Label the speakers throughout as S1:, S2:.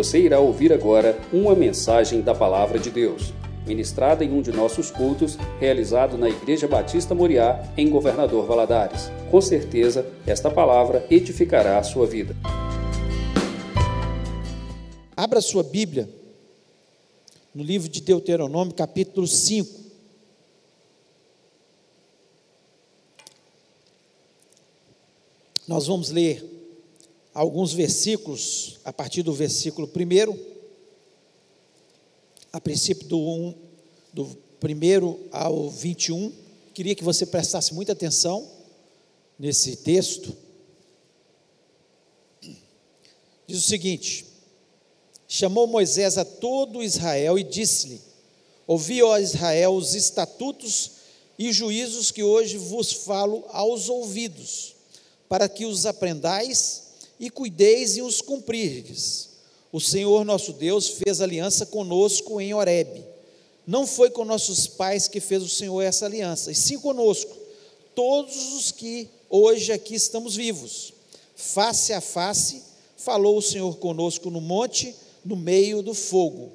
S1: Você irá ouvir agora uma mensagem da Palavra de Deus, ministrada em um de nossos cultos, realizado na Igreja Batista Moriá, em Governador Valadares. Com certeza, esta palavra edificará a sua vida.
S2: Abra sua Bíblia no livro de Deuteronômio, capítulo 5. Nós vamos ler alguns versículos, a partir do versículo 1, a princípio do 1, do 1 ao 21. Queria que você prestasse muita atenção nesse texto. Diz o seguinte: Chamou Moisés a todo Israel e disse-lhe: Ouvi, ó Israel, os estatutos e juízos que hoje vos falo aos ouvidos, para que os aprendais e cuideis e os cumprirdes. O Senhor nosso Deus fez aliança conosco em Horebe. Não foi com nossos pais que fez o Senhor essa aliança, e sim conosco, todos os que hoje aqui estamos vivos. Face a face, falou o Senhor conosco no monte, no meio do fogo.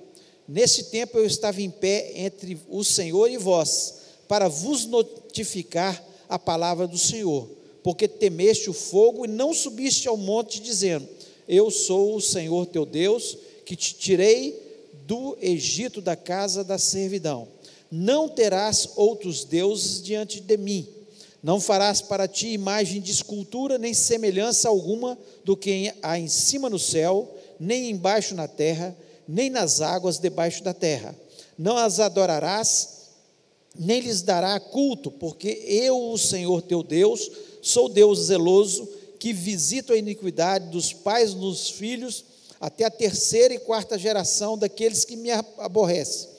S2: Nesse tempo eu estava em pé entre o Senhor e vós, para vos notificar a palavra do Senhor, porque temeste o fogo e não subiste ao monte, dizendo: Eu sou o Senhor teu Deus, que te tirei do Egito da casa da servidão. Não terás outros deuses diante de mim. Não farás para ti imagem de escultura, nem semelhança alguma do que há em cima no céu, nem embaixo na terra, nem nas águas debaixo da terra. Não as adorarás, nem lhes dará culto, porque eu, o Senhor teu Deus, sou Deus zeloso, que visito a iniquidade dos pais nos filhos, até a terceira e quarta geração daqueles que me aborrecem.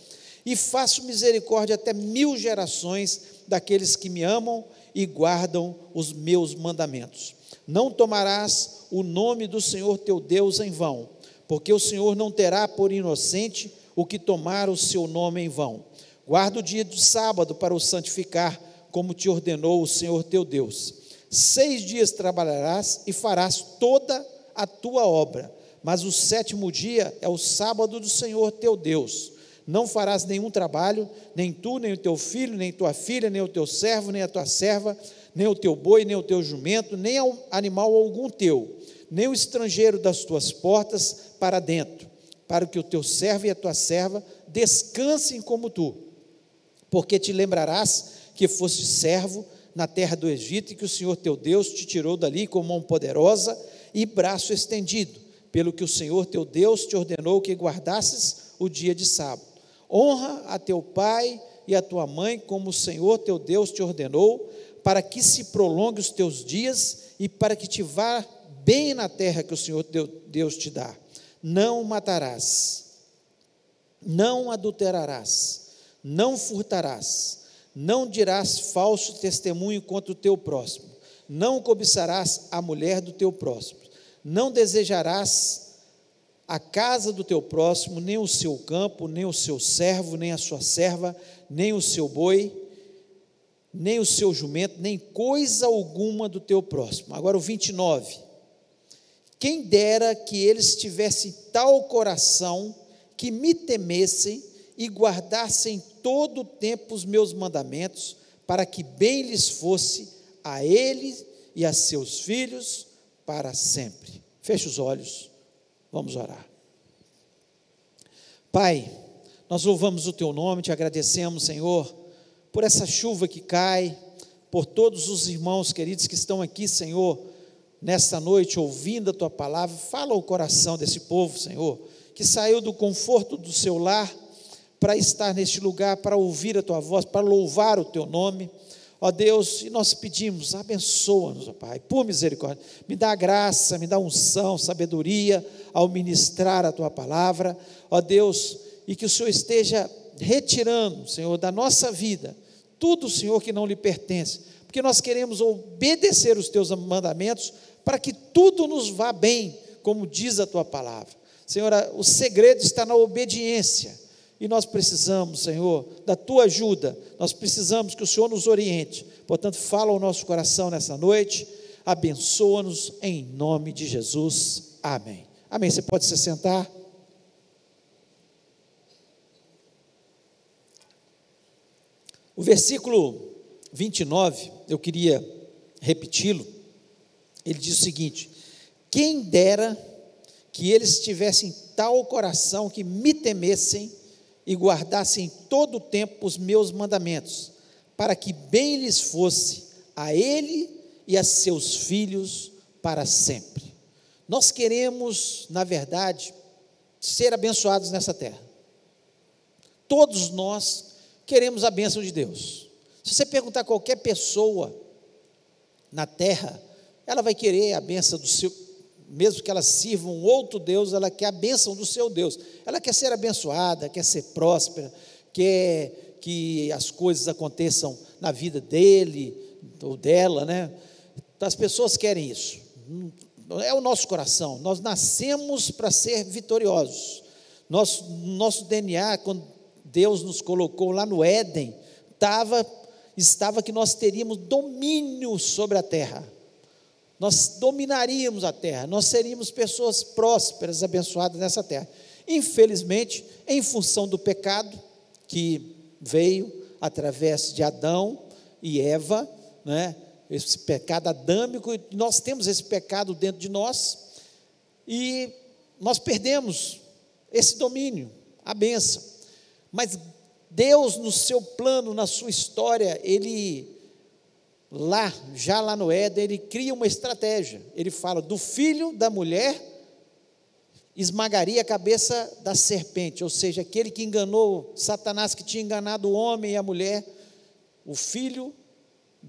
S2: E faço misericórdia até mil gerações daqueles que me amam e guardam os meus mandamentos. Não tomarás o nome do Senhor teu Deus em vão, porque o Senhor não terá por inocente o que tomar o seu nome em vão. Guarda o dia do sábado para o santificar, como te ordenou o Senhor teu Deus. Seis dias trabalharás e farás toda a tua obra, mas o sétimo dia é o sábado do Senhor teu Deus. Não farás nenhum trabalho, nem tu, nem o teu filho, nem tua filha, nem o teu servo, nem a tua serva, nem o teu boi, nem o teu jumento, nem animal algum teu, nem o estrangeiro das tuas portas para dentro, para que o teu servo e a tua serva descansem como tu. Porque te lembrarás que foste servo na terra do Egito e que o Senhor teu Deus te tirou dali com mão poderosa e braço estendido, pelo que o Senhor teu Deus te ordenou que guardasses o dia de sábado. Honra a teu pai e a tua mãe, como o Senhor teu Deus te ordenou, para que se prolongue os teus dias e para que te vá bem na terra que o Senhor teu Deus te dá. Não matarás, não adulterarás, não furtarás, não dirás falso testemunho contra o teu próximo, não cobiçarás a mulher do teu próximo, não desejarás a casa do teu próximo, nem o seu campo, nem o seu servo, nem a sua serva, nem o seu boi, nem o seu jumento, nem coisa alguma do teu próximo. Agora o 29. Quem dera que eles tivessem tal coração que me temessem e guardassem todo o tempo os meus mandamentos, para que bem lhes fosse a eles e a seus filhos para sempre. Feche os olhos, vamos orar. Pai, nós louvamos o teu nome, te agradecemos, Senhor por essa chuva que cai, por todos os irmãos queridos que estão aqui, Senhor, nesta noite ouvindo a tua palavra. Fala o coração desse povo, Senhor, que saiu do conforto do seu lar para estar neste lugar, para ouvir a tua voz, para louvar o teu nome. Ó Deus, e nós pedimos, abençoa-nos, ó Pai, por misericórdia. Me dá graça, me dá unção, sabedoria ao ministrar a tua palavra. Ó Deus, e que o Senhor esteja retirando, Senhor, da nossa vida tudo, Senhor, que não lhe pertence, porque nós queremos obedecer os teus mandamentos para que tudo nos vá bem, como diz a tua palavra. Senhor, o segredo está na obediência e nós precisamos, Senhor, da tua ajuda. Nós precisamos que o Senhor nos oriente. Portanto, fala ao nosso coração nessa noite, abençoa-nos em nome de Jesus. Amém. Amém. Você pode se sentar. O versículo 29, eu queria repeti-lo. Ele diz o seguinte: Quem dera que eles tivessem tal coração que me temessem e guardassem todo o tempo os meus mandamentos, para que bem lhes fosse a ele e a seus filhos para sempre. Nós queremos, na verdade, ser abençoados nessa terra. Todos nós queremos a bênção de Deus. Se você perguntar a qualquer pessoa na terra, ela vai querer a bênção do seu, mesmo que ela sirva um outro Deus, ela quer a bênção do seu Deus. Ela quer ser abençoada, quer ser próspera, quer que as coisas aconteçam na vida dele ou dela, né? As pessoas querem isso. É o nosso coração. Nós nascemos para ser vitoriosos. Nosso, nosso DNA, quando Deus nos colocou lá no Éden, tava, estava que nós teríamos domínio sobre a terra. Nós dominaríamos a terra, nós seríamos pessoas prósperas, abençoadas nessa terra. Infelizmente, em função do pecado que veio através de Adão e Eva, né? esse pecado adâmico, nós temos esse pecado dentro de nós e nós perdemos esse domínio, a benção. Mas Deus, no seu plano, na sua história, Ele, lá, já lá no Éden, Ele cria uma estratégia. Ele fala: do filho da mulher esmagaria a cabeça da serpente, ou seja, aquele que enganou Satanás, que tinha enganado o homem e a mulher, o filho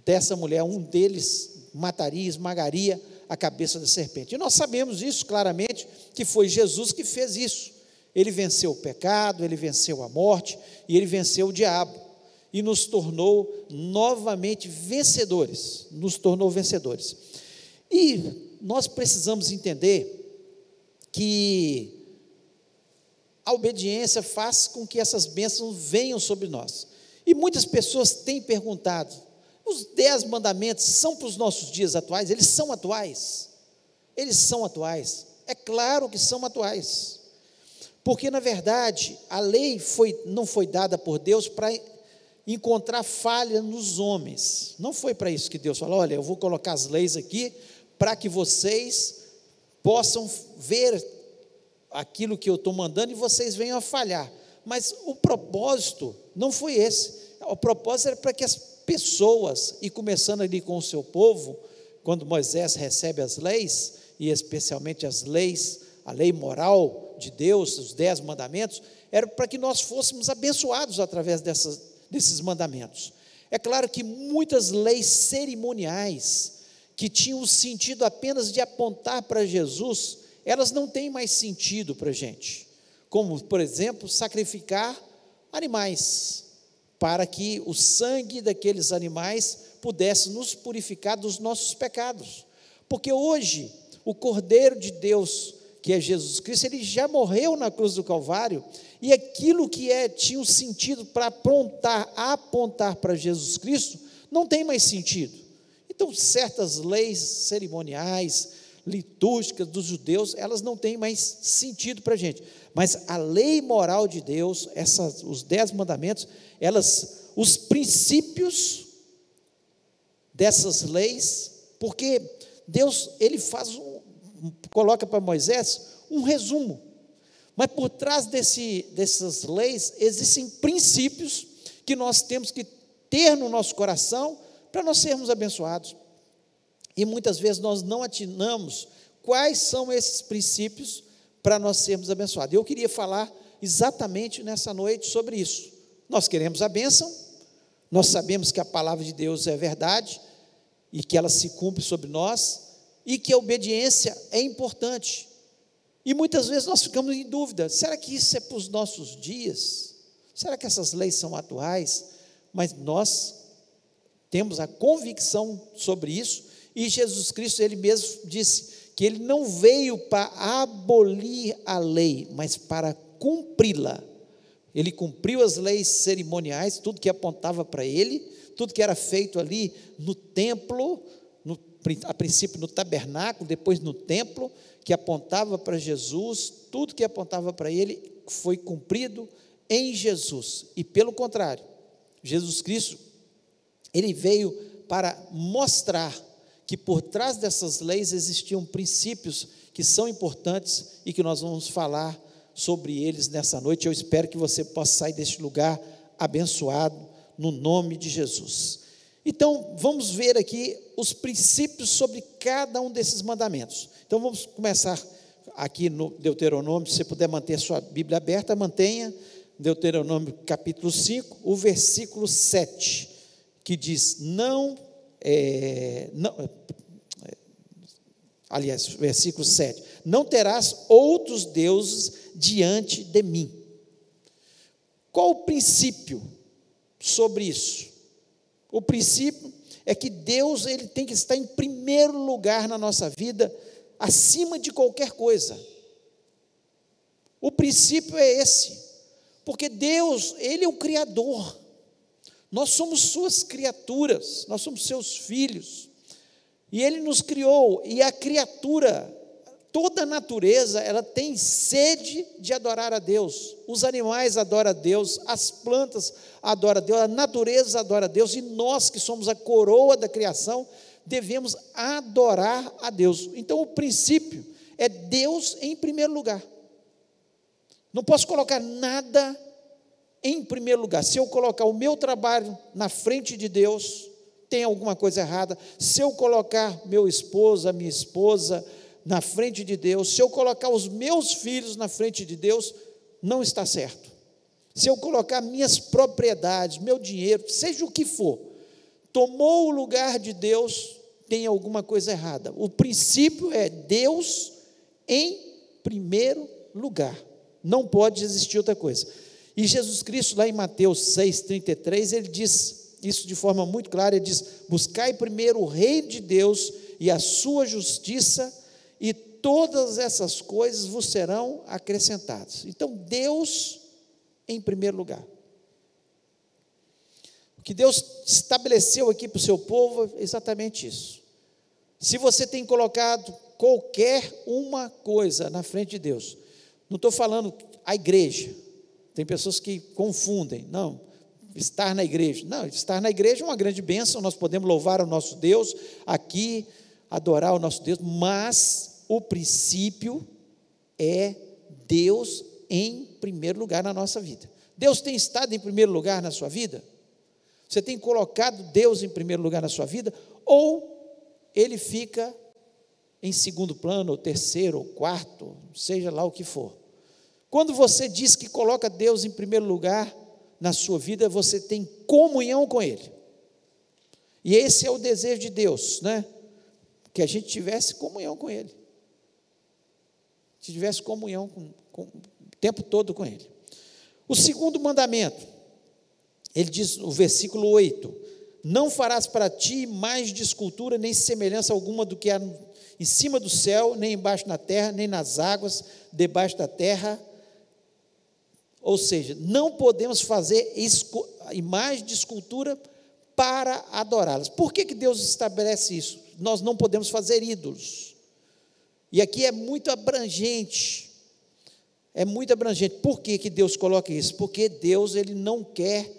S2: dessa mulher, um deles mataria, esmagaria a cabeça da serpente. E nós sabemos isso claramente, que foi Jesus que fez isso. Ele venceu o pecado, ele venceu a morte e ele venceu o diabo e nos tornou novamente vencedores, nos tornou vencedores. E nós precisamos entender que a obediência faz com que essas bênçãos venham sobre nós. E muitas pessoas têm perguntado: os dez mandamentos são para os nossos dias atuais? Eles são atuais. Eles são atuais. É claro que são atuais. Porque, na verdade, a lei foi, não foi dada por Deus para encontrar falha nos homens. Não foi para isso que Deus falou: olha, eu vou colocar as leis aqui para que vocês possam ver aquilo que eu estou mandando e vocês venham a falhar. Mas o propósito não foi esse. O propósito era para que as pessoas, e começando ali com o seu povo, quando Moisés recebe as leis, e especialmente as leis, a lei moral de Deus, os dez mandamentos, era para que nós fôssemos abençoados através dessas, desses mandamentos. É claro que muitas leis cerimoniais, que tinham o sentido apenas de apontar para Jesus, elas não têm mais sentido para a gente. Como, por exemplo, sacrificar animais para que o sangue daqueles animais pudesse nos purificar dos nossos pecados. Porque hoje, o Cordeiro de Deus, que é Jesus Cristo, ele já morreu na cruz do Calvário, e aquilo que é, tinha um sentido para apontar, apontar para Jesus Cristo, não tem mais sentido. Então, certas leis cerimoniais, litúrgicas dos judeus, elas não têm mais sentido para a gente. Mas a lei moral de Deus, essas, os dez mandamentos, elas, os princípios dessas leis, porque Deus ele faz coloca para Moisés um resumo. Mas por trás desse, dessas leis existem princípios que nós temos que ter no nosso coração para nós sermos abençoados. E muitas vezes nós não atinamos quais são esses princípios para nós sermos abençoados. Eu queria falar exatamente nessa noite sobre isso. Nós queremos a bênção, nós sabemos que a palavra de Deus é verdade e que ela se cumpre sobre nós e que a obediência é importante. E muitas vezes nós ficamos em dúvida: será que isso é para os nossos dias? Será que essas leis são atuais? Mas nós temos a convicção sobre isso e Jesus Cristo, ele mesmo disse que ele não veio para abolir a lei, mas para cumpri-la. Ele cumpriu as leis cerimoniais, tudo que apontava para ele, tudo que era feito ali no templo, a princípio no tabernáculo, depois no templo, que apontava para Jesus, tudo que apontava para ele foi cumprido em Jesus. E pelo contrário, Jesus Cristo, ele veio para mostrar que por trás dessas leis existiam princípios que são importantes e que nós vamos falar sobre eles nessa noite. Eu espero que você possa sair deste lugar abençoado no nome de Jesus. Então, vamos ver aqui os princípios sobre cada um desses mandamentos. Então, vamos começar aqui no Deuteronômio. Se você puder manter sua Bíblia aberta, mantenha. Deuteronômio capítulo 5, o versículo 7, que diz: Não, é, não é, aliás, versículo 7: Não terás outros deuses diante de mim. Qual o princípio sobre isso? O princípio é que Deus ele tem que estar em primeiro lugar na nossa vida, acima de qualquer coisa. O princípio é esse, porque Deus, ele é o criador. Nós somos suas criaturas, nós somos seus filhos. E ele nos criou, e a criatura toda a natureza ela tem sede de adorar a Deus. Os animais adoram a Deus, as plantas adoram a Deus, a natureza adora a Deus e nós que somos a coroa da criação devemos adorar a Deus. Então o princípio é Deus em primeiro lugar. Não posso colocar nada em primeiro lugar. Se eu colocar o meu trabalho na frente de Deus, tem alguma coisa errada. Se eu colocar meu esposo, a minha esposa, na frente de Deus, se eu colocar os meus filhos na frente de Deus, não está certo. Se eu colocar minhas propriedades, meu dinheiro, seja o que for, tomou o lugar de Deus, tem alguma coisa errada. O princípio é Deus em primeiro lugar. Não pode existir outra coisa. E Jesus Cristo, lá em Mateus 6,33, ele diz isso de forma muito clara: ele diz: Buscai primeiro o reino de Deus e a sua justiça e todas essas coisas vos serão acrescentadas. Então, Deus em primeiro lugar. O que Deus estabeleceu aqui para o seu povo é exatamente isso. Se você tem colocado qualquer uma coisa na frente de Deus, não estou falando a igreja, tem pessoas que confundem, não, estar na igreja, não, estar na igreja é uma grande bênção, nós podemos louvar o nosso Deus aqui, adorar o nosso Deus, mas o princípio é Deus em primeiro lugar na nossa vida. Deus tem estado em primeiro lugar na sua vida? Você tem colocado Deus em primeiro lugar na sua vida? Ou ele fica em segundo plano, ou terceiro, ou quarto, seja lá o que for. Quando você diz que coloca Deus em primeiro lugar na sua vida, você tem comunhão com Ele. E esse é o desejo de Deus, né? Que a gente tivesse comunhão com Ele. Que tivesse comunhão com, com, o tempo todo com Ele. O segundo mandamento, ele diz no versículo 8: Não farás para ti mais de escultura, nem semelhança alguma do que há em cima do céu, nem embaixo na terra, nem nas águas debaixo da terra. Ou seja, não podemos fazer imagem de escultura para adorá-las. Por que, que Deus estabelece isso? Nós não podemos fazer ídolos. E aqui é muito abrangente. É muito abrangente. Por que, que Deus coloca isso? Porque Deus ele não quer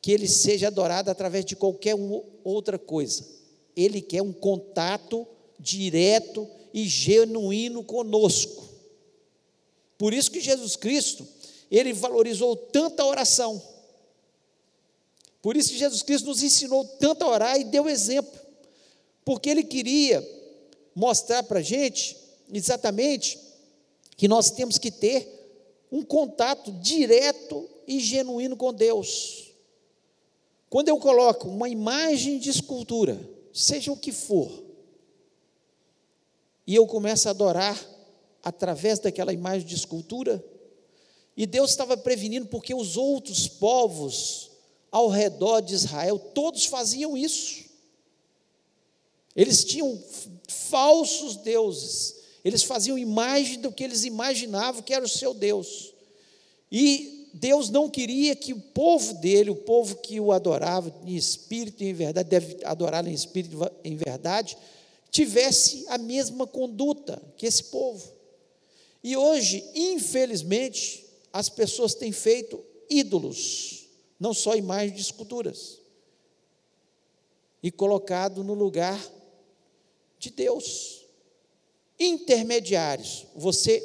S2: que ele seja adorado através de qualquer outra coisa. Ele quer um contato direto e genuíno conosco. Por isso que Jesus Cristo, ele valorizou tanta oração. Por isso que Jesus Cristo nos ensinou tanto a orar e deu exemplo, porque Ele queria mostrar para a gente exatamente que nós temos que ter um contato direto e genuíno com Deus. Quando eu coloco uma imagem de escultura, seja o que for, e eu começo a adorar através daquela imagem de escultura, e Deus estava prevenindo porque os outros povos ao redor de Israel, todos faziam isso. Eles tinham falsos deuses, eles faziam imagem do que eles imaginavam que era o seu Deus. E Deus não queria que o povo dele, o povo que o adorava em espírito e em verdade, deve adorá-lo em espírito e em verdade, tivesse a mesma conduta que esse povo. E hoje, infelizmente, as pessoas têm feito ídolos não só imagens de esculturas, e colocado no lugar de Deus. Intermediários, você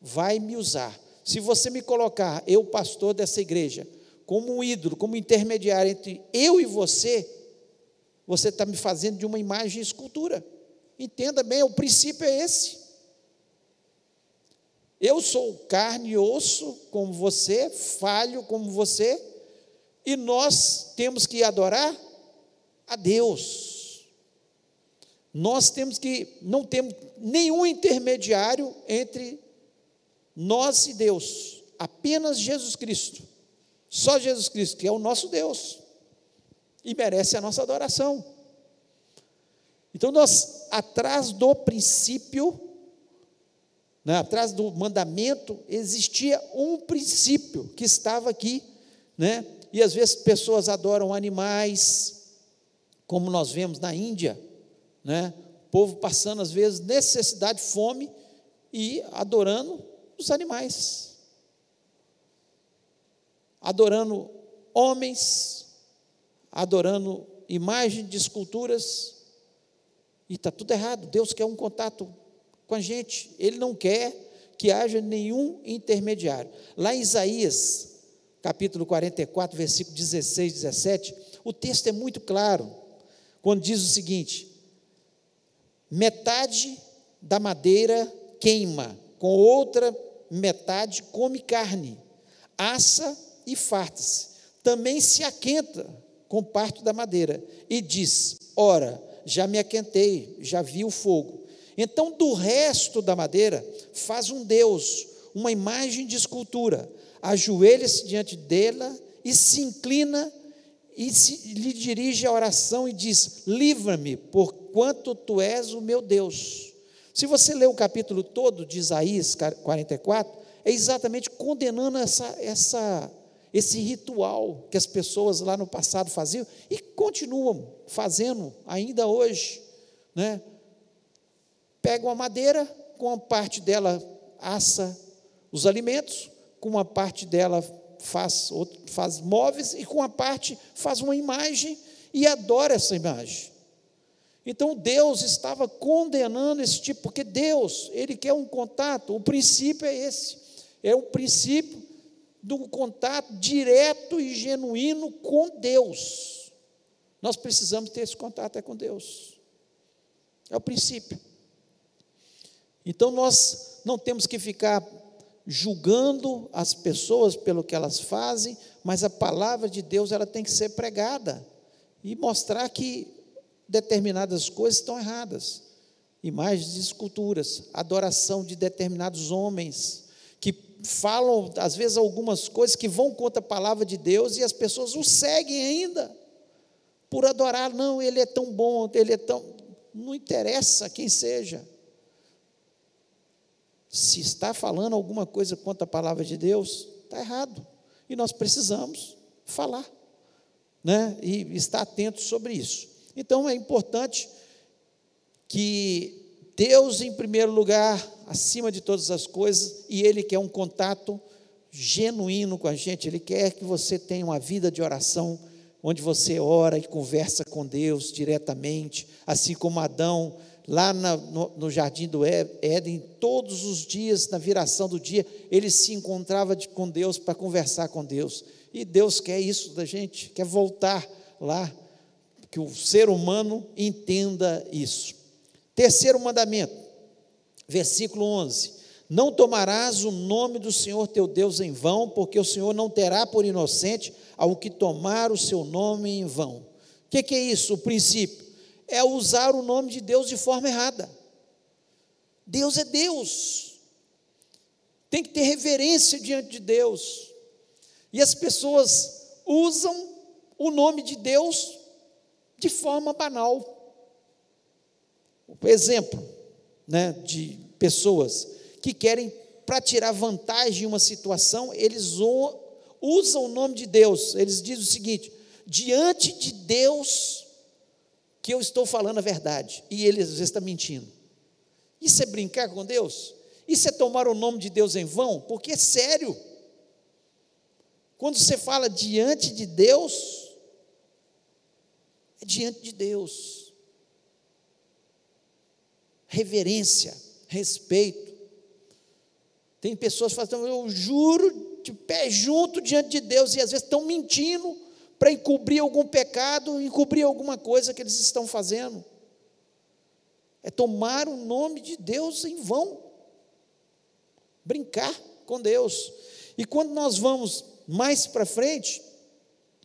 S2: vai me usar. Se você me colocar, eu, pastor dessa igreja, como um ídolo, como intermediário entre eu e você, você está me fazendo de uma imagem e escultura. Entenda bem, o princípio é esse. Eu sou carne e osso como você, falho como você, e nós temos que adorar a Deus. Nós temos que, não temos nenhum intermediário entre nós e Deus, apenas Jesus Cristo. Só Jesus Cristo, que é o nosso Deus, e merece a nossa adoração. Então, nós, atrás do princípio, né, atrás do mandamento, existia um princípio que estava aqui, né? E às vezes pessoas adoram animais, como nós vemos na Índia, né? O povo passando às vezes necessidade, fome e adorando os animais. Adorando homens, adorando imagem de esculturas, e está tudo errado. Deus quer um contato com a gente, Ele não quer que haja nenhum intermediário. Lá em Isaías, capítulo 44, versículo 16, 17, o texto é muito claro, quando diz o seguinte: metade da madeira queima, com outra metade come carne, assa e farta-se. Também se aquenta com parte da madeira e diz: Ora, já me aquentei, já vi o fogo. Então, do resto da madeira, faz um Deus, uma imagem de escultura, ajoelha-se diante dela e se inclina e se, lhe dirige a oração e diz: Livra-me, porquanto tu és o meu Deus. Se você ler o capítulo todo de Isaías 44, é exatamente condenando essa, essa, esse ritual que as pessoas lá no passado faziam e continuam fazendo ainda hoje. Né? Pega uma madeira, com uma parte dela assa os alimentos, com uma parte dela faz, faz móveis e com uma parte faz uma imagem e adora essa imagem. Então Deus estava condenando esse tipo, porque Deus, Ele quer um contato, o princípio é esse, é o princípio do contato direto e genuíno com Deus. Nós precisamos ter esse contato é com Deus. É o princípio. Então nós não temos que ficar julgando as pessoas pelo que elas fazem, mas a palavra de Deus ela tem que ser pregada e mostrar que determinadas coisas estão erradas. Imagens de esculturas, adoração de determinados homens, que falam, às vezes, algumas coisas que vão contra a palavra de Deus e as pessoas o seguem ainda, por adorar. Não, ele é tão bom, ele é tão. Não interessa quem seja. Se está falando alguma coisa contra a palavra de Deus, está errado. E nós precisamos falar, né? E estar atentos sobre isso. Então é importante que Deus, em primeiro lugar, acima de todas as coisas, e Ele quer um contato genuíno com a gente, Ele quer que você tenha uma vida de oração, onde você ora e conversa com Deus diretamente, assim como Adão, lá no, jardim do Éden, todos os dias, na viração do dia, ele se encontrava com Deus para conversar com Deus, e Deus quer isso da gente, quer voltar lá que o ser humano entenda isso. Terceiro mandamento, versículo 11: Não tomarás o nome do Senhor teu Deus em vão, porque o Senhor não terá por inocente ao que tomar o seu nome em vão. O que, que é isso? O princípio é usar o nome de Deus de forma errada. Deus é Deus. Tem que ter reverência diante de Deus. E as pessoas usam o nome de Deus de forma banal. Exemplo né, de pessoas que querem, para tirar vantagem em uma situação, eles usam o nome de Deus. Eles dizem o seguinte: diante de Deus que eu estou falando a verdade, e ele às vezes está mentindo. Isso é brincar com Deus? Isso é tomar o nome de Deus em vão? Porque é sério. Quando você fala diante de Deus, é diante de Deus. Reverência, respeito. Tem pessoas que falam, eu juro de pé junto diante de Deus, e às vezes estão mentindo para encobrir algum pecado, encobrir alguma coisa que eles estão fazendo. É tomar o nome de Deus em vão, brincar com Deus. E quando nós vamos mais para frente,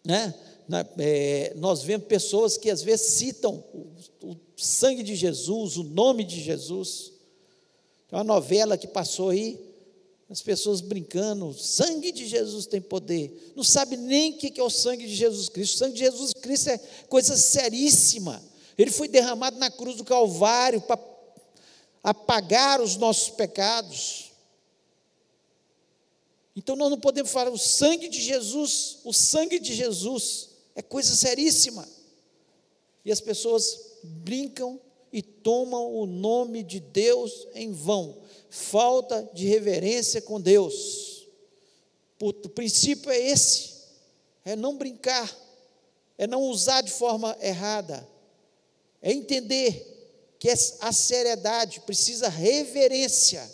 S2: né, na, é, nós vemos pessoas que às vezes citam o, o sangue de Jesus, o nome de Jesus. Tem uma novela que passou aí, as pessoas brincando, sangue de Jesus tem poder. Não sabe nem o que é o sangue de Jesus Cristo. O sangue de Jesus Cristo é coisa seríssima. Ele foi derramado na cruz do Calvário para apagar os nossos pecados. Então nós não podemos falar o sangue de Jesus, o sangue de Jesus é coisa seríssima. E as pessoas brincam e tomam o nome de Deus em vão. Falta de reverência com Deus. O princípio é esse: é não brincar, é não usar de forma errada é entender que a seriedade precisa reverência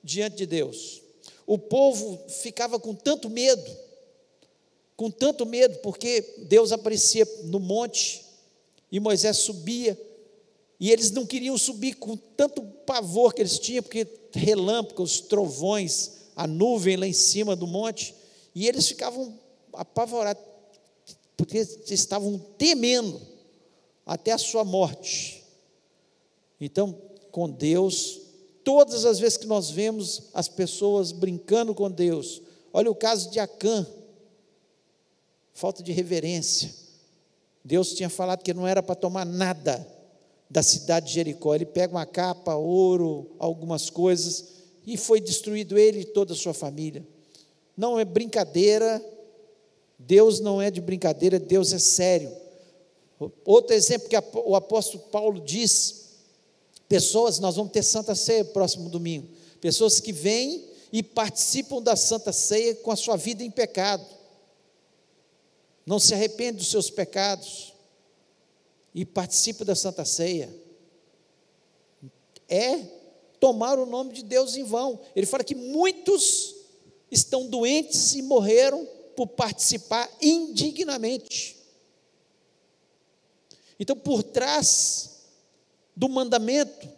S2: diante de Deus. O povo ficava com tanto medo, com tanto medo, porque Deus aparecia no monte e Moisés subia, e eles não queriam subir com tanto pavor que eles tinham, porque relâmpagos, trovões, a nuvem lá em cima do monte, e eles ficavam apavorados, porque estavam temendo até a sua morte. Então, com Deus, todas as vezes que nós vemos as pessoas brincando com Deus, olha o caso de Acã, falta de reverência. Deus tinha falado que não era para tomar nada da cidade de Jericó. Ele pega uma capa, ouro, algumas coisas, e foi destruído ele e toda a sua família. Não é brincadeira, Deus não é de brincadeira, Deus é sério. Outro exemplo que o apóstolo Paulo diz: pessoas, nós vamos ter Santa Ceia próximo domingo, pessoas que vêm e participam da Santa Ceia com a sua vida em pecado, não se arrependem dos seus pecados e participam da Santa Ceia. É tomar o nome de Deus em vão. Ele fala que muitos estão doentes e morreram por participar indignamente. Então, por trás do mandamento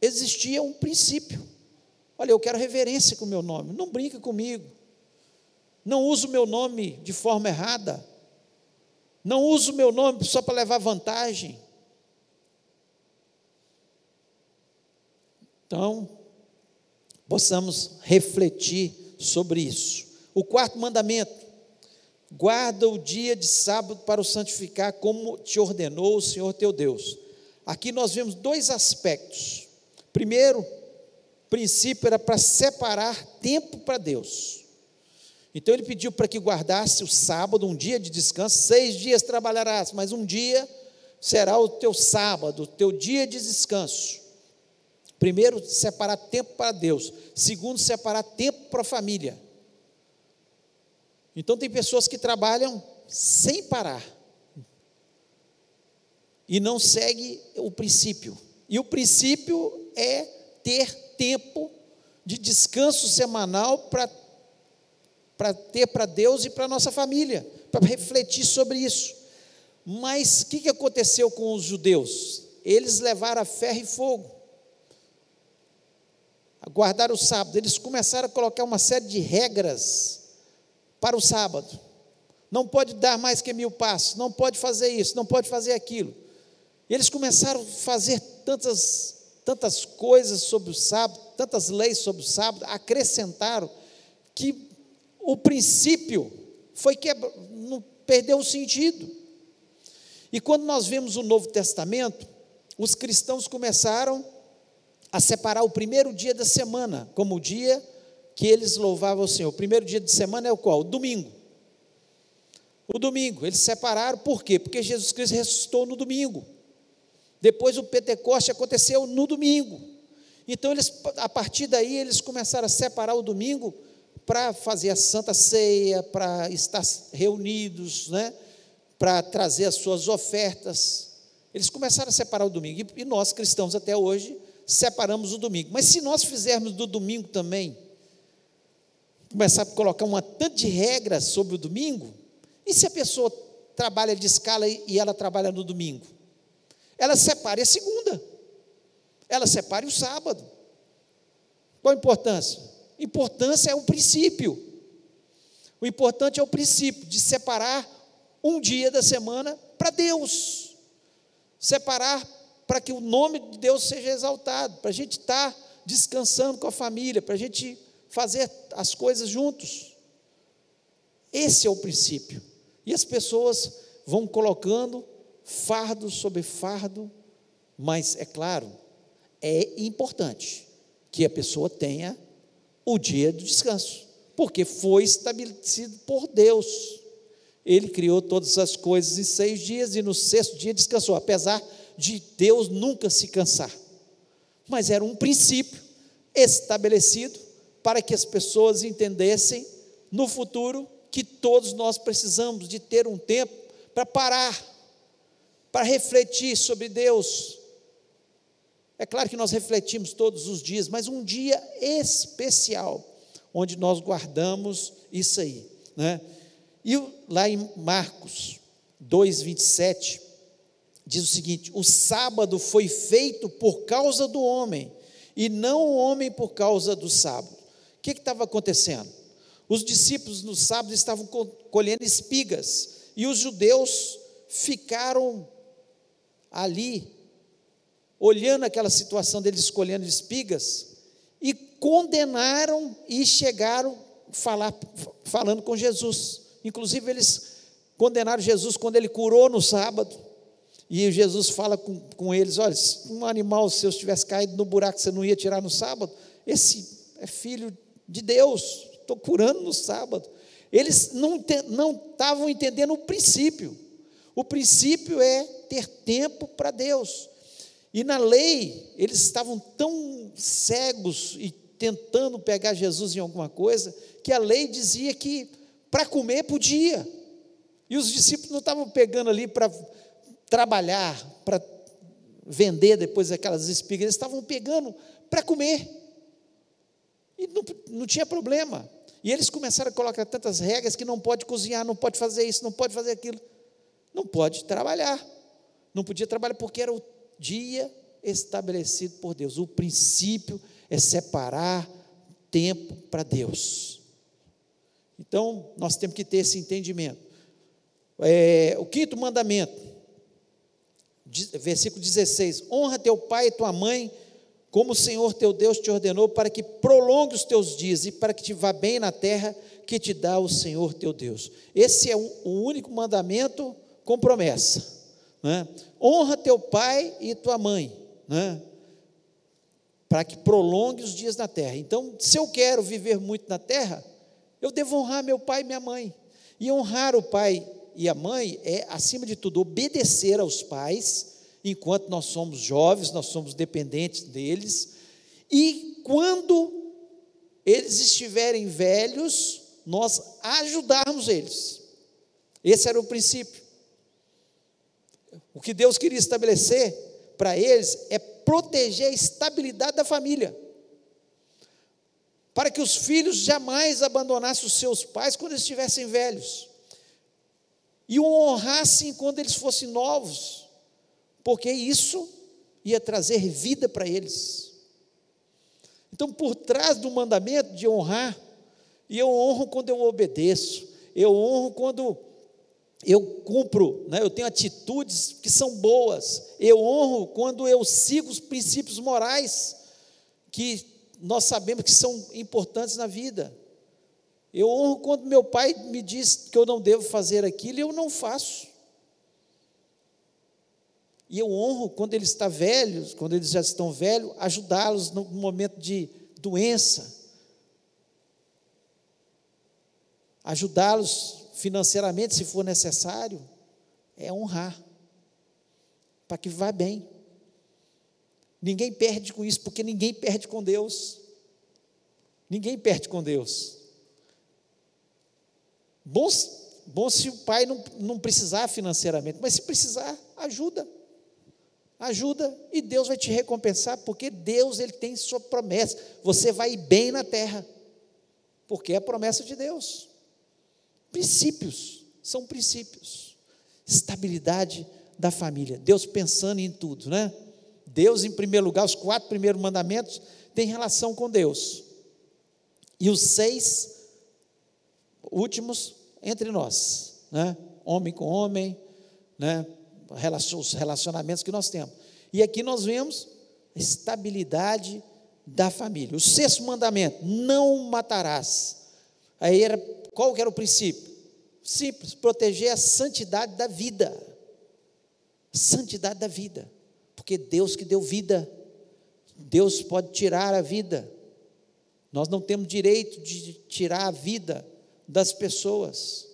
S2: existia um princípio. Olha, eu quero reverência com o meu nome. Não brinca comigo. Não uso o meu nome de forma errada. Não uso o meu nome só para levar vantagem. Então, possamos refletir sobre isso. O quarto mandamento: Guarda o dia de sábado para o santificar, como te ordenou o Senhor teu Deus. Aqui nós vemos dois aspectos. Primeiro, princípio era para separar tempo para Deus. Então ele pediu para que guardasse o sábado, um dia de descanso, seis dias trabalharás, mas um dia será o teu sábado, o teu dia de descanso. Primeiro, separar tempo para Deus. Segundo, separar tempo para a família. Então tem pessoas que trabalham sem parar e não segue o princípio. E o princípio é ter tempo de descanso semanal para para ter para Deus e para nossa família, para refletir sobre isso. Mas o que, que aconteceu com os judeus? Eles levaram a ferro e fogo, guardaram o sábado, eles começaram a colocar uma série de regras para o sábado. Não pode dar mais que mil passos, não pode fazer isso, não pode fazer aquilo. Eles começaram a fazer tantas, tantas coisas sobre o sábado, tantas leis sobre o sábado, acrescentaram que o princípio foi que não perdeu o sentido. E quando nós vemos o Novo Testamento, os cristãos começaram a separar o primeiro dia da semana como o dia que eles louvavam o Senhor. O primeiro dia de semana é o qual? O domingo. O domingo, eles separaram, por quê? Porque Jesus Cristo ressuscitou no domingo. Depois o Pentecoste aconteceu no domingo. Então, eles, a partir daí, eles começaram a separar o domingo para fazer a santa ceia, para estar reunidos, né? para trazer as suas ofertas. Eles começaram a separar o domingo, e nós cristãos até hoje separamos o domingo. Mas se nós fizermos do domingo também, começar a colocar uma tanta de regras sobre o domingo, e se a pessoa trabalha de escala e ela trabalha no domingo? Ela separe a segunda, ela separe o sábado. Qual a importância? Importância é o princípio. O importante é o princípio de separar um dia da semana para Deus. Separar para que o nome de Deus seja exaltado, para a gente estar tá descansando com a família, para a gente fazer as coisas juntos. Esse é o princípio. E as pessoas vão colocando fardo sobre fardo, mas é claro, é importante que a pessoa tenha o dia do descanso, porque foi estabelecido por Deus. Ele criou todas as coisas em seis dias e no sexto dia descansou, apesar de Deus nunca se cansar. Mas era um princípio estabelecido para que as pessoas entendessem no futuro que todos nós precisamos de ter um tempo para parar, para refletir sobre Deus, é claro que nós refletimos todos os dias, mas um dia especial, onde nós guardamos isso aí. Né? E lá em Marcos 2, 27, diz o seguinte: O sábado foi feito por causa do homem, e não o homem por causa do sábado. O que estava acontecendo? Os discípulos no sábado estavam colhendo espigas, e os judeus ficaram ali olhando aquela situação deles escolhendo espigas, e condenaram e chegaram falar, falando com Jesus. Inclusive, eles condenaram Jesus quando ele curou no sábado. E Jesus fala com, com eles: olha, se um animal seu tivesse caído no buraco, você não ia tirar no sábado? Esse é filho de Deus, estou curando no sábado. Eles não estavam entendendo o princípio. O princípio é ter tempo para Deus. E na lei, eles estavam tão cegos e tentando pegar Jesus em alguma coisa, que a lei dizia que para comer podia. E os discípulos não estavam pegando ali para trabalhar, para vender depois aquelas espigas, eles estavam pegando para comer. E não, não tinha problema. E eles começaram a colocar tantas regras que não pode cozinhar, não pode fazer isso, não pode fazer aquilo. Não pode trabalhar. Não podia trabalhar porque era o dia estabelecido por Deus. O princípio é separar tempo para Deus. Então, nós temos que ter esse entendimento. É, o quinto mandamento, versículo 16: honra teu pai e tua mãe, como o Senhor teu Deus te ordenou, para que prolongue os teus dias e para que te vá bem na terra que te dá o Senhor teu Deus. Esse é o único mandamento com promessa. Né? Honra teu pai e tua mãe, né? para que prolongue os dias na terra. Então, se eu quero viver muito na terra, eu devo honrar meu pai e minha mãe. E honrar o pai e a mãe é, acima de tudo, obedecer aos pais, enquanto nós somos jovens, nós somos dependentes deles, e quando eles estiverem velhos, nós ajudarmos eles. Esse era o princípio. O que Deus queria estabelecer para eles é proteger a estabilidade da família. Para que os filhos jamais abandonassem os seus pais quando eles estivessem velhos. E o honrassem quando eles fossem novos. Porque isso ia trazer vida para eles. Então, por trás do mandamento de honrar, e eu honro quando eu obedeço, eu honro quando eu cumpro, né, eu tenho atitudes que são boas, eu honro quando eu sigo os princípios morais que nós sabemos que são importantes na vida. Eu honro quando meu pai me diz que eu não devo fazer aquilo e eu não faço. E eu honro quando eles estão velhos, quando eles já estão velhos, ajudá-los no momento de doença. Ajudá-los financeiramente, se for necessário, é honrar, para que vá bem. Ninguém perde com isso, porque ninguém perde com Deus. Ninguém perde com Deus. Bom, bom se o pai não, não precisar financeiramente, mas se precisar, ajuda. Ajuda e Deus vai te recompensar, porque Deus ele tem sua promessa. Você vai bem na terra, porque é a promessa de Deus. Princípios, são princípios. Estabilidade da família. Deus pensando em tudo, né? Deus, em primeiro lugar, os quatro primeiros mandamentos têm relação com Deus. E os seis últimos entre nós, né? Homem com homem, né? Os relacionamentos que nós temos. E aqui nós vemos estabilidade da família. O sexto mandamento: não matarás. Aí era qual que era o princípio? Simples, proteger a santidade da vida. Santidade da vida. Porque Deus que deu vida, Deus pode tirar a vida. Nós não temos direito de tirar a vida das pessoas.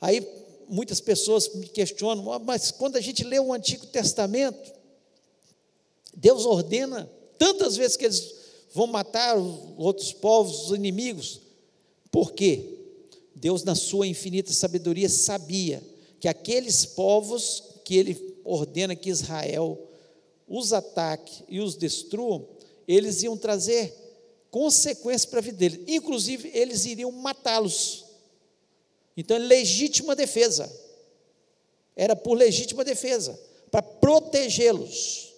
S2: Aí muitas pessoas me questionam, mas quando a gente lê o Antigo Testamento, Deus ordena tantas vezes que eles vão matar outros povos, os inimigos. Por quê? Deus, na sua infinita sabedoria, sabia que aqueles povos que ele ordena que Israel os ataque e os destruam, eles iam trazer consequências para a vida deles. Inclusive, eles iriam matá-los. Então, legítima defesa. Era por legítima defesa, para protegê-los.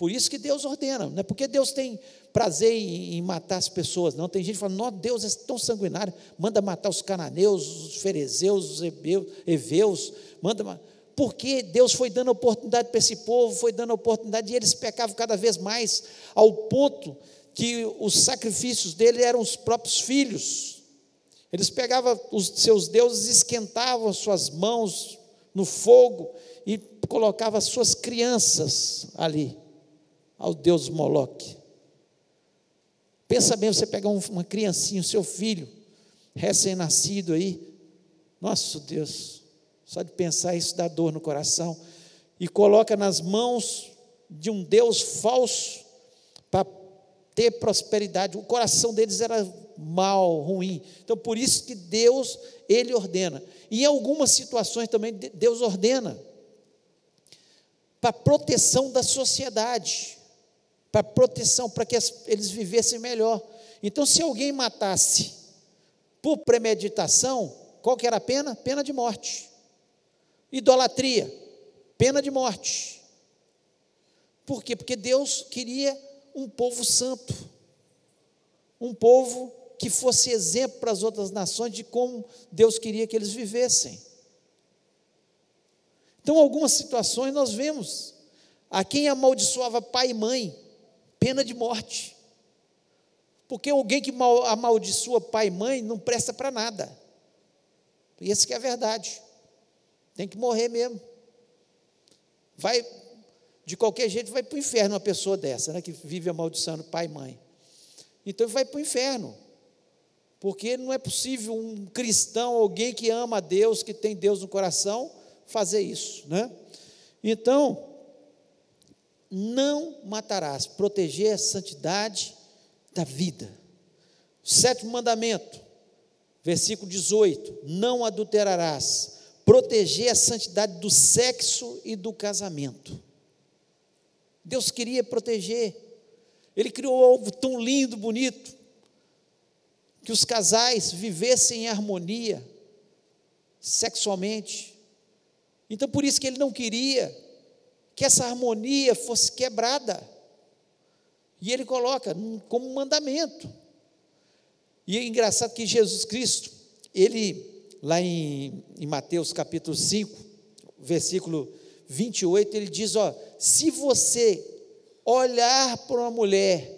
S2: Por isso que Deus ordena, não é porque Deus tem prazer em, matar as pessoas, não. Tem gente que fala, nossa, Deus é tão sanguinário, manda matar os cananeus, os ferezeus, os hebeus, heveus, manda porque Deus foi dando oportunidade para esse povo, foi dando oportunidade, e eles pecavam cada vez mais, ao ponto que os sacrifícios dele eram os próprios filhos. Eles pegavam os seus deuses, esquentavam suas mãos no fogo e colocavam as suas crianças ali, ao deus Moloque. Pensa bem, você pegar uma criancinha, o seu filho, recém-nascido aí, nosso Deus, só de pensar isso dá dor no coração. E coloca nas mãos de um Deus falso para ter prosperidade. O coração deles era mal, ruim. Então, por isso que Deus, Ele ordena. E em algumas situações também, Deus ordena para proteção da sociedade, para proteção, para que eles vivessem melhor. Então, se alguém matasse por premeditação, qual que era a pena? Pena de morte. Idolatria, pena de morte. Por quê? Porque Deus queria um povo santo, um povo que fosse exemplo para as outras nações de como Deus queria que eles vivessem. Então, algumas situações nós vemos a quem amaldiçoava pai e mãe, pena de morte. Porque alguém que amaldiçoa pai e mãe não presta para nada. E essa que é a verdade. Tem que morrer mesmo. Vai, de qualquer jeito, vai para o inferno uma pessoa dessa, né, que vive amaldiçoando pai e mãe. Então vai para o inferno. Porque não é possível um cristão, alguém que ama a Deus, que tem Deus no coração, fazer isso. Né? Então, não matarás, proteger a santidade da vida. sétimo mandamento, versículo 18: não adulterarás proteger a santidade do sexo e do casamento. Deus queria proteger. Ele criou algo tão lindo, bonito, que os casais vivessem em harmonia sexualmente. Então, por isso que ele não queria que essa harmonia fosse quebrada. E ele coloca como mandamento. E é engraçado que Jesus Cristo, ele lá em, em Mateus capítulo 5, versículo 28, ele diz: ó, se você olhar para uma mulher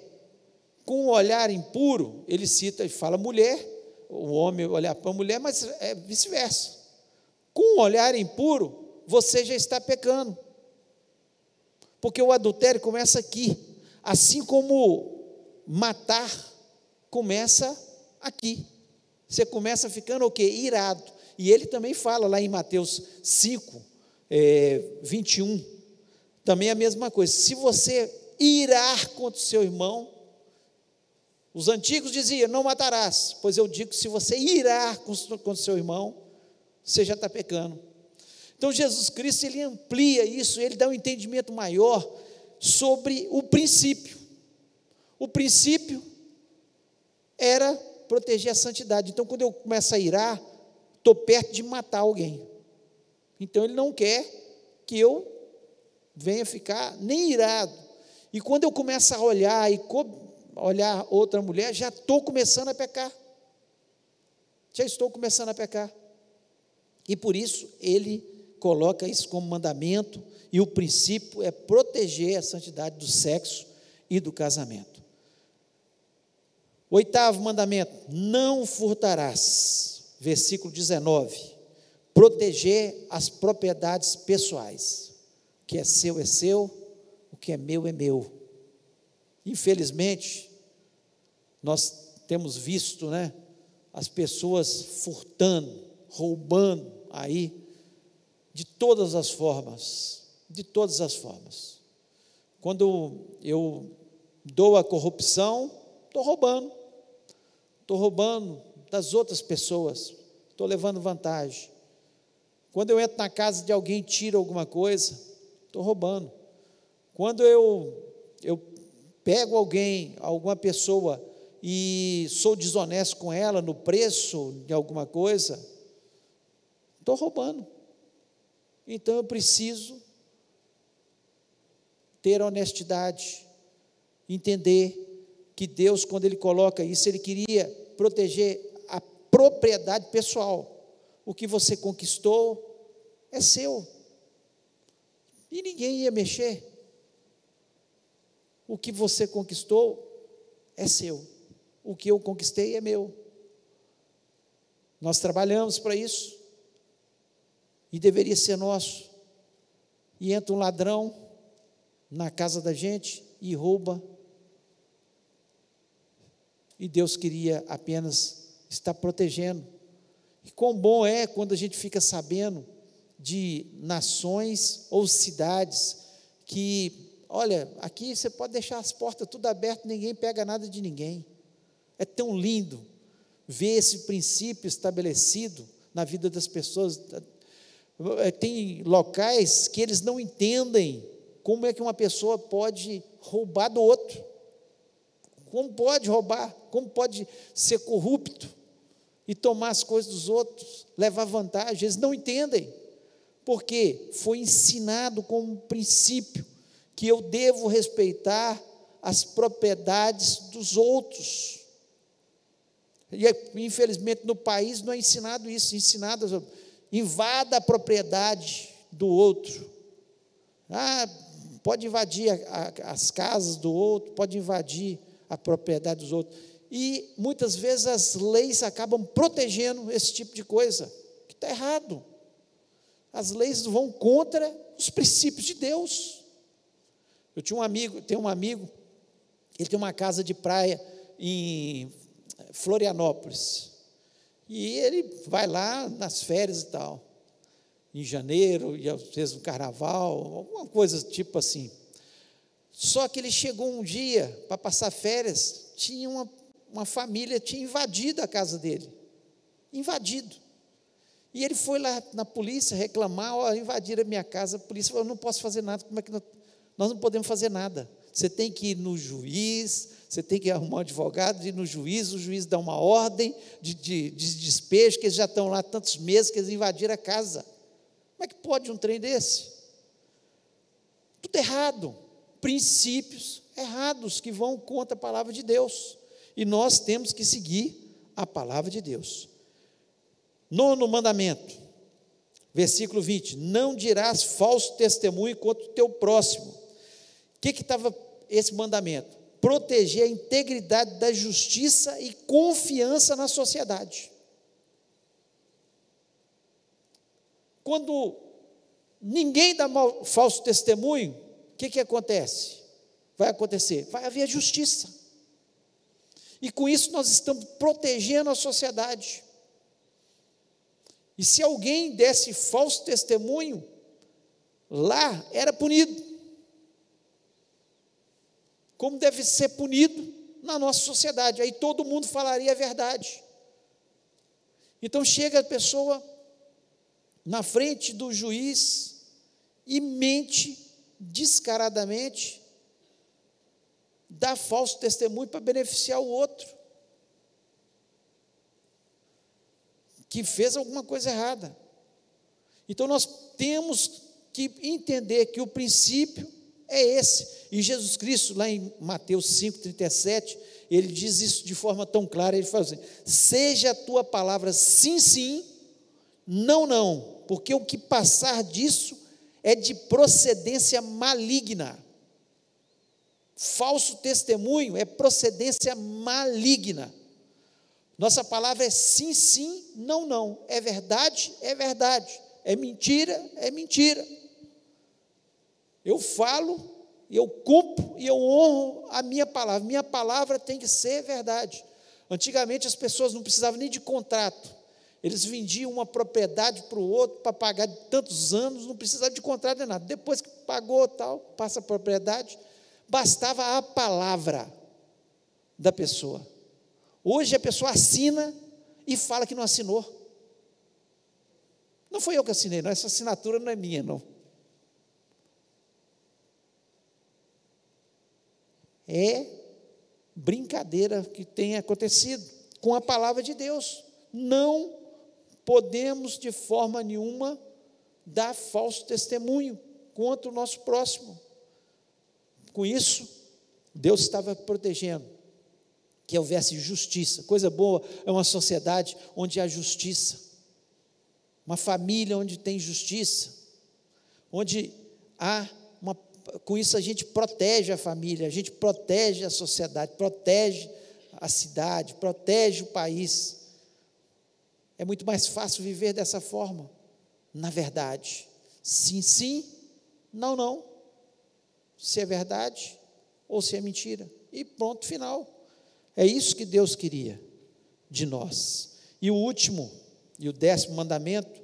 S2: com um olhar impuro, ele cita e fala mulher, o homem olhar para a mulher, mas é vice-versa. Com um olhar impuro, você já está pecando. Porque o adultério começa aqui, assim como matar começa aqui. Você começa ficando o quê? Irado. E ele também fala lá em Mateus 5, é, 21, também a mesma coisa. Se você irar contra o seu irmão, os antigos diziam, não matarás. Pois eu digo que se você irar contra o seu irmão, você já está pecando. Então Jesus Cristo ele amplia isso, ele dá um entendimento maior sobre o princípio. O princípio era proteger a santidade. Então, quando eu começo a irar, estou perto de matar alguém. Então, ele não quer que eu venha ficar nem irado. E quando eu começo a olhar e olhar outra mulher, já estou começando a pecar. Já estou começando a pecar. E por isso ele coloca isso como mandamento, e o princípio é proteger a santidade do sexo e do casamento. Oitavo mandamento: não furtarás. Versículo 19. Proteger as propriedades pessoais. O que é seu é seu, o que é meu é meu. Infelizmente, nós temos visto, né, as pessoas furtando, roubando aí todas as formas, de todas as formas. Quando eu dou a corrupção, estou roubando, estou roubando das outras pessoas, estou levando vantagem. Quando eu entro na casa de alguém e tiro alguma coisa, estou roubando. Quando eu, eu pego alguém, alguma pessoa, e sou desonesto com ela no preço de alguma coisa, estou roubando. Então eu preciso ter honestidade, entender que Deus, quando Ele coloca isso, Ele queria proteger a propriedade pessoal. O que você conquistou é seu. E ninguém ia mexer. O que você conquistou é seu. O que eu conquistei é meu. Nós trabalhamos para isso e deveria ser nosso. E entra um ladrão na casa da gente e rouba. E Deus queria apenas estar protegendo. E quão bom é quando a gente fica sabendo de nações ou cidades que, olha, aqui você pode deixar as portas tudo abertas, ninguém pega nada de ninguém. É tão lindo ver esse princípio estabelecido na vida das pessoas, tem locais que eles não entendem como é que uma pessoa pode roubar do outro. Como pode roubar? Como pode ser corrupto e tomar as coisas dos outros, levar vantagem? Eles não entendem, porque foi ensinado como princípio que eu devo respeitar as propriedades dos outros. E infelizmente no país não é ensinado isso, é ensinado invada a propriedade do outro. Ah, pode invadir a, a, as casas do outro, pode invadir a propriedade dos outros. E muitas vezes as leis acabam protegendo esse tipo de coisa, que está errado. As leis vão contra os princípios de Deus. Eu tinha um amigo, tenho um amigo, ele tem uma casa de praia em Florianópolis. E ele vai lá nas férias e tal, em janeiro, e às vezes no carnaval, alguma coisa tipo assim. Só que ele chegou um dia para passar férias, tinha uma, uma família, tinha invadido a casa dele. Invadido. E ele foi lá na polícia reclamar, ó, invadiram a minha casa, a polícia falou, não posso fazer nada, como é que nós, nós não podemos fazer nada? Você tem que ir no juiz, você tem que arrumar um advogado, ir no juiz, o juiz dá uma ordem de, de, de despejo, que eles já estão lá tantos meses que eles invadiram a casa. Como é que pode um trem desse? Tudo errado. Princípios errados que vão contra a palavra de Deus. E nós temos que seguir a palavra de Deus. Nono mandamento, versículo 20: Não dirás falso testemunho contra o teu próximo. O que estava esse mandamento? proteger a integridade da justiça e confiança na sociedade. Quando ninguém dá mal, falso testemunho, o que, que acontece? Vai acontecer? Vai haver justiça. E com isso nós estamos protegendo a sociedade. E se alguém desse falso testemunho, lá era punido como deve ser punido na nossa sociedade. Aí todo mundo falaria a verdade. Então chega a pessoa, na frente do juiz e mente descaradamente, dá falso testemunho para beneficiar o outro, que fez alguma coisa errada. Então nós temos que entender que o princípio é esse. E Jesus Cristo, lá em Mateus 5,37, ele diz isso de forma tão clara, ele fala assim, seja a tua palavra sim, sim, não, não, porque o que passar disso é de procedência maligna. Falso testemunho é procedência maligna. Nossa palavra é sim, sim, não, não. É verdade, é verdade. É mentira, é mentira. Eu falo, eu cumpro e eu honro a minha palavra. Minha palavra tem que ser verdade. Antigamente as pessoas não precisavam nem de contrato. Eles vendiam uma propriedade para o outro para pagar de tantos anos, não precisava de contrato nem nada. Depois que pagou tal, passa a propriedade, bastava a palavra da pessoa. Hoje a pessoa assina e fala que não assinou. Não foi eu que assinei, não, essa assinatura não é minha, não. É brincadeira que tem acontecido com a palavra de Deus. Não podemos de forma nenhuma dar falso testemunho contra o nosso próximo. Com isso, Deus estava protegendo que houvesse justiça. Coisa boa é uma sociedade onde há justiça, uma família onde tem justiça, onde há. Com isso a gente protege a família, a gente protege a sociedade, protege a cidade, protege o país. É muito mais fácil viver dessa forma. Na verdade, sim, sim, não, não. Se é verdade ou se é mentira. E ponto final. É isso que Deus queria de nós. E o último, e o décimo mandamento,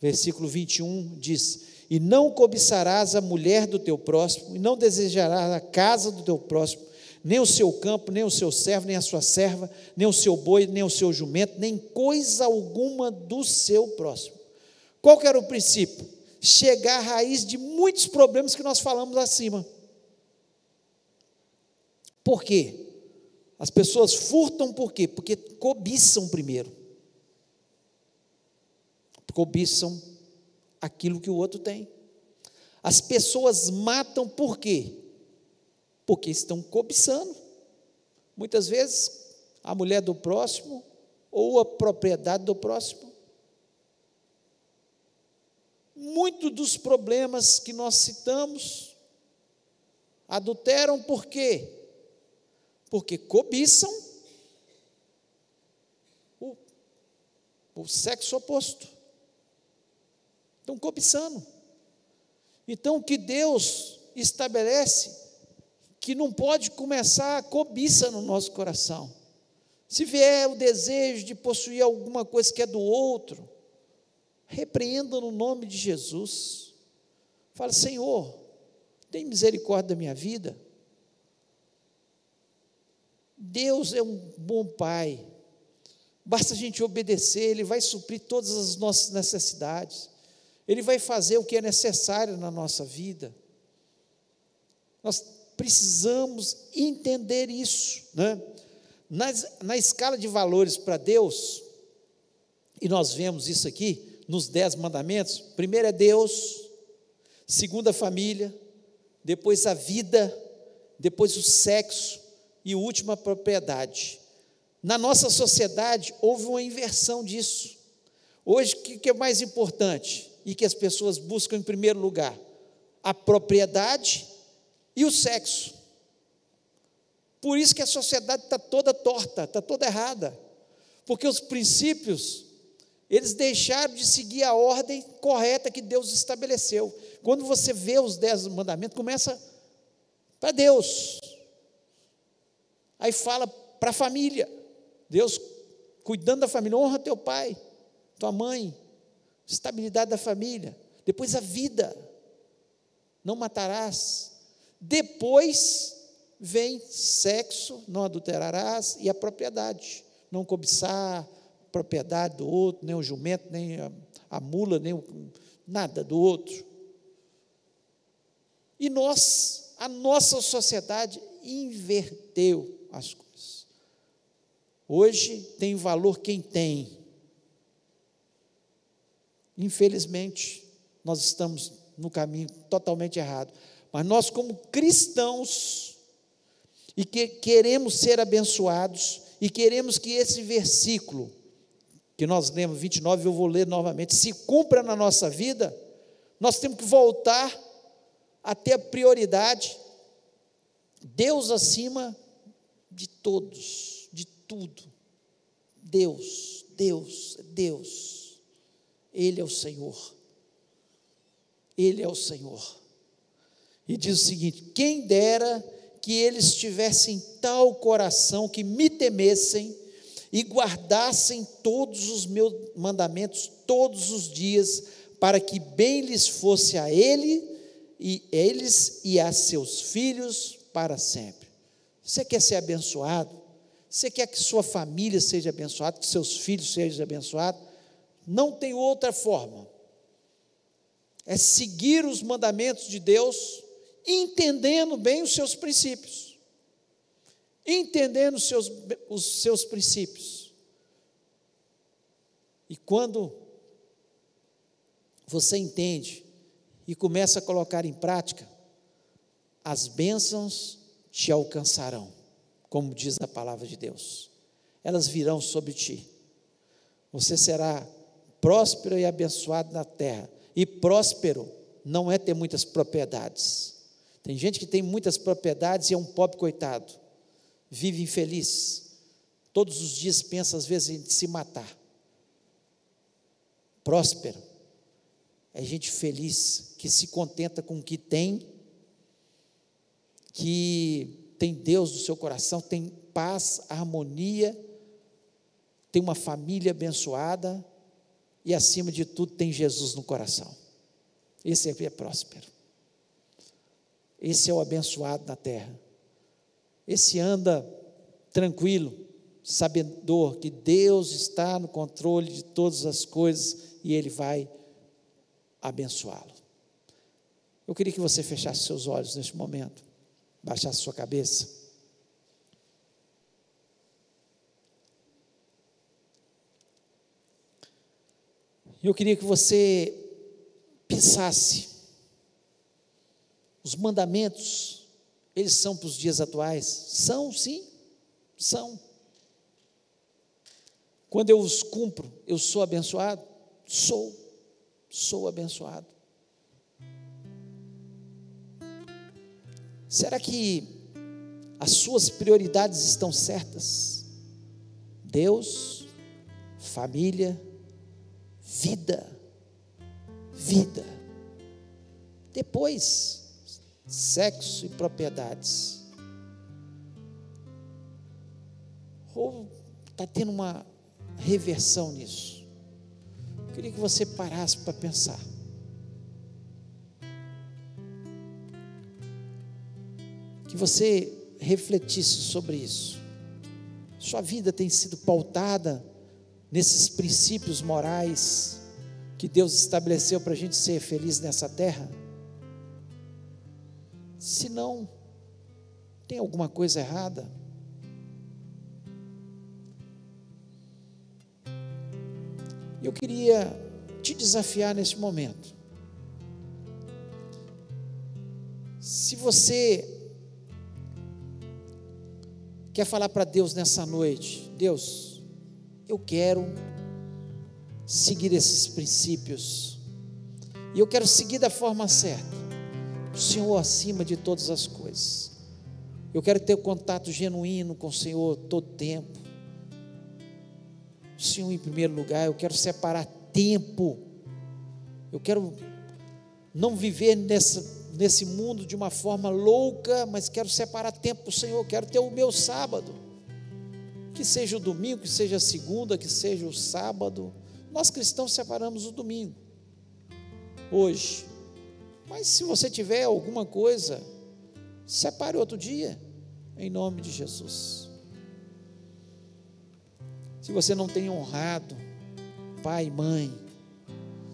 S2: versículo 21 diz: E não cobiçarás a mulher do teu próximo, e não desejarás a casa do teu próximo, nem o seu campo, nem o seu servo, nem a sua serva, nem o seu boi, nem o seu jumento, nem coisa alguma do seu próximo. Qual que era o princípio? Chegar à raiz de muitos problemas que nós falamos acima. Por quê? As pessoas furtam por quê? Porque cobiçam primeiro. Cobiçam aquilo que o outro tem. As pessoas matam por quê? porque estão cobiçando. Muitas vezes, a mulher do próximo ou a propriedade do próximo. Muitos dos problemas que nós citamos adulteram por quê? Porque cobiçam o, o sexo oposto. Estão cobiçando. Então, o que Deus estabelece que não pode começar a cobiça no nosso coração. Se vier o desejo de possuir alguma coisa que é do outro, repreenda no nome de Jesus. Fala, Senhor, tem misericórdia da minha vida. Deus é um bom Pai. Basta a gente obedecer, Ele vai suprir todas as nossas necessidades. Ele vai fazer o que é necessário na nossa vida. Nós precisamos entender isso. Né? Na, na escala de valores para Deus, e nós vemos isso aqui nos Dez Mandamentos: primeiro é Deus, segundo a família, depois a vida, depois o sexo e o último a propriedade. Na nossa sociedade houve uma inversão disso. Hoje, o que é mais importante e que as pessoas buscam em primeiro lugar? A propriedade e o sexo. Por isso que a sociedade está toda torta, está toda errada. Porque os princípios, eles deixaram de seguir a ordem correta que Deus estabeleceu. Quando você vê os dez mandamentos, começa para Deus. Aí fala para a família. Deus cuidando da família, honra teu pai, tua mãe, estabilidade da família. Depois a vida. Não matarás, depois vem sexo, não adulterarás, e a propriedade, não cobiçar, propriedade do outro, nem o jumento, nem a, a mula, nem o, nada do outro. E nós, a nossa sociedade inverteu as coisas. Hoje tem valor quem tem. Infelizmente, nós estamos no caminho totalmente errado. Mas nós, como cristãos, e que queremos ser abençoados, e queremos que esse versículo, que nós lemos 29, eu vou ler novamente, se cumpra na nossa vida, nós temos que voltar a ter a prioridade, Deus acima de todos, de tudo. Deus, Deus, Deus. Ele é o Senhor. Ele é o Senhor. E diz o seguinte: quem dera que eles tivessem tal coração que me temessem e guardassem todos os meus mandamentos todos os dias, para que bem lhes fosse a ele e eles e a seus filhos para sempre. Você quer ser abençoado? Você quer que sua família seja abençoada, que seus filhos sejam abençoados? Não tem outra forma é seguir os mandamentos de Deus, entendendo bem os seus princípios. Entendendo os seus, os seus princípios. E quando você entende e começa a colocar em prática, as bênçãos te alcançarão, como diz a palavra de Deus. Elas virão sobre ti. Você será próspero e abençoado na terra e próspero não é ter muitas propriedades. Tem gente que tem muitas propriedades e é um pobre coitado, vive infeliz. Todos os dias pensa, às vezes, em se matar. Próspero é gente feliz, que se contenta com o que tem, que tem Deus no seu coração, tem paz, harmonia, tem uma família abençoada, e, acima de tudo, tem Jesus no coração. Esse é próspero. Esse é o abençoado na terra. Esse anda tranquilo, sabedor que Deus está no controle de todas as coisas e Ele vai abençoá-lo. Eu queria que você fechasse seus olhos neste momento, baixasse sua cabeça. Eu queria que você pensasse. Os mandamentos, eles são para os dias atuais? São, sim, são. Quando eu os cumpro, eu sou abençoado? Sou, sou abençoado. Será que as suas prioridades estão certas? Deus, família, vida. Vida. Depois, sexo e propriedades. Ou está tendo uma reversão nisso? Eu queria que você parasse para pensar. Que você refletisse sobre isso. Sua vida tem sido pautada nesses princípios morais que Deus estabeleceu para a gente ser feliz nessa terra? Se não, tem alguma coisa errada? Eu queria te desafiar nesse momento. Se você quer falar para Deus nessa noite, Deus, eu quero seguir esses princípios. E eu quero seguir da forma certa. O Senhor acima de todas as coisas. Eu quero ter contato genuíno com o Senhor todo tempo. O Senhor em primeiro lugar, eu quero separar tempo. Eu quero não viver nessa, nesse mundo de uma forma louca, mas quero separar tempo para o Senhor, quero ter o meu sábado que seja o domingo, que seja a segunda, que seja o sábado. Nós cristãos separamos o domingo, hoje. Mas se você tiver alguma coisa, separe outro dia, em nome de Jesus. se você não tem honrado pai e mãe,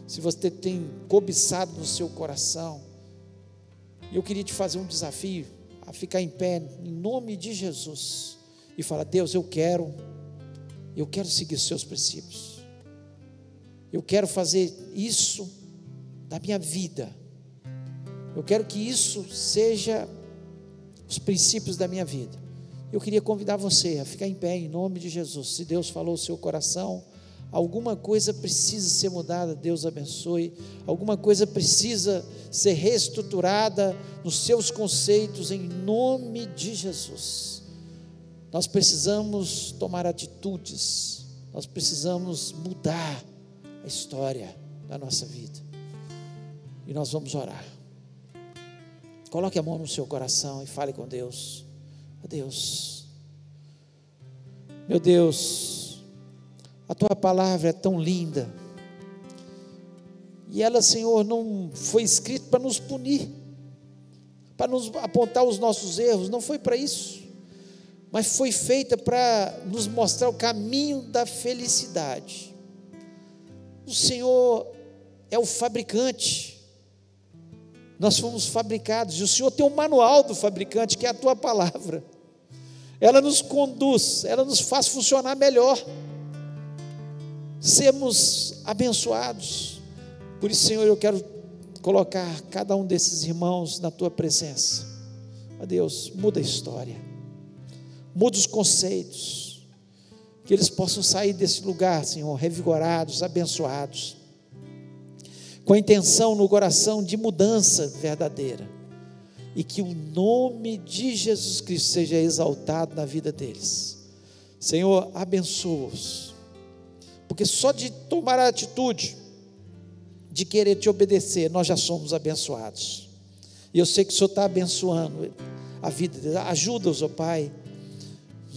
S2: se você tem cobiçado no seu coração, eu queria te fazer um desafio a ficar em pé em nome de Jesus e falar: Deus, eu quero, eu quero seguir os seus princípios, eu quero fazer isso da minha vida, eu quero que isso seja os princípios da minha vida. Eu queria convidar você a ficar em pé em nome de Jesus. Se Deus falou o seu coração, alguma coisa precisa ser mudada, Deus abençoe. Alguma coisa precisa ser reestruturada nos seus conceitos em nome de Jesus. Nós precisamos tomar atitudes. Nós precisamos mudar a história da nossa vida. E nós vamos orar. Coloque a mão no seu coração e fale com Deus. Deus, meu Deus, a tua palavra é tão linda. E ela, Senhor, não foi escrita para nos punir, para nos apontar os nossos erros, não foi para isso. Mas foi feita para nos mostrar o caminho da felicidade. O Senhor é o fabricante nós fomos fabricados, e o Senhor tem um manual do fabricante, que é a tua palavra. Ela nos conduz, ela nos faz funcionar melhor. Sermos abençoados. Por isso, Senhor, eu quero colocar cada um desses irmãos na tua presença. Ó Deus, muda a história, muda os conceitos, que eles possam sair desse lugar, Senhor, revigorados, abençoados com a intenção no coração de mudança verdadeira. E que o nome de Jesus Cristo seja exaltado na vida deles. Senhor, abençoa-os. Porque só de tomar a atitude de querer te obedecer, nós já somos abençoados. E eu sei que o Senhor está abençoando a vida deles. Ajuda-os, ó Pai.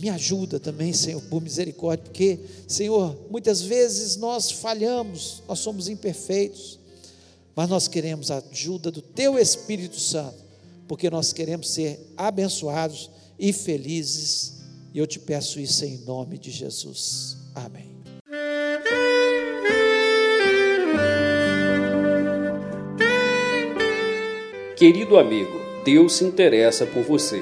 S2: Me ajuda também, Senhor, por misericórdia, porque, Senhor, muitas vezes nós falhamos, nós somos imperfeitos mas nós queremos a ajuda do Teu Espírito Santo, porque nós queremos ser abençoados e felizes, e eu te peço isso em nome de Jesus. Amém.
S1: Querido amigo, Deus se interessa por você.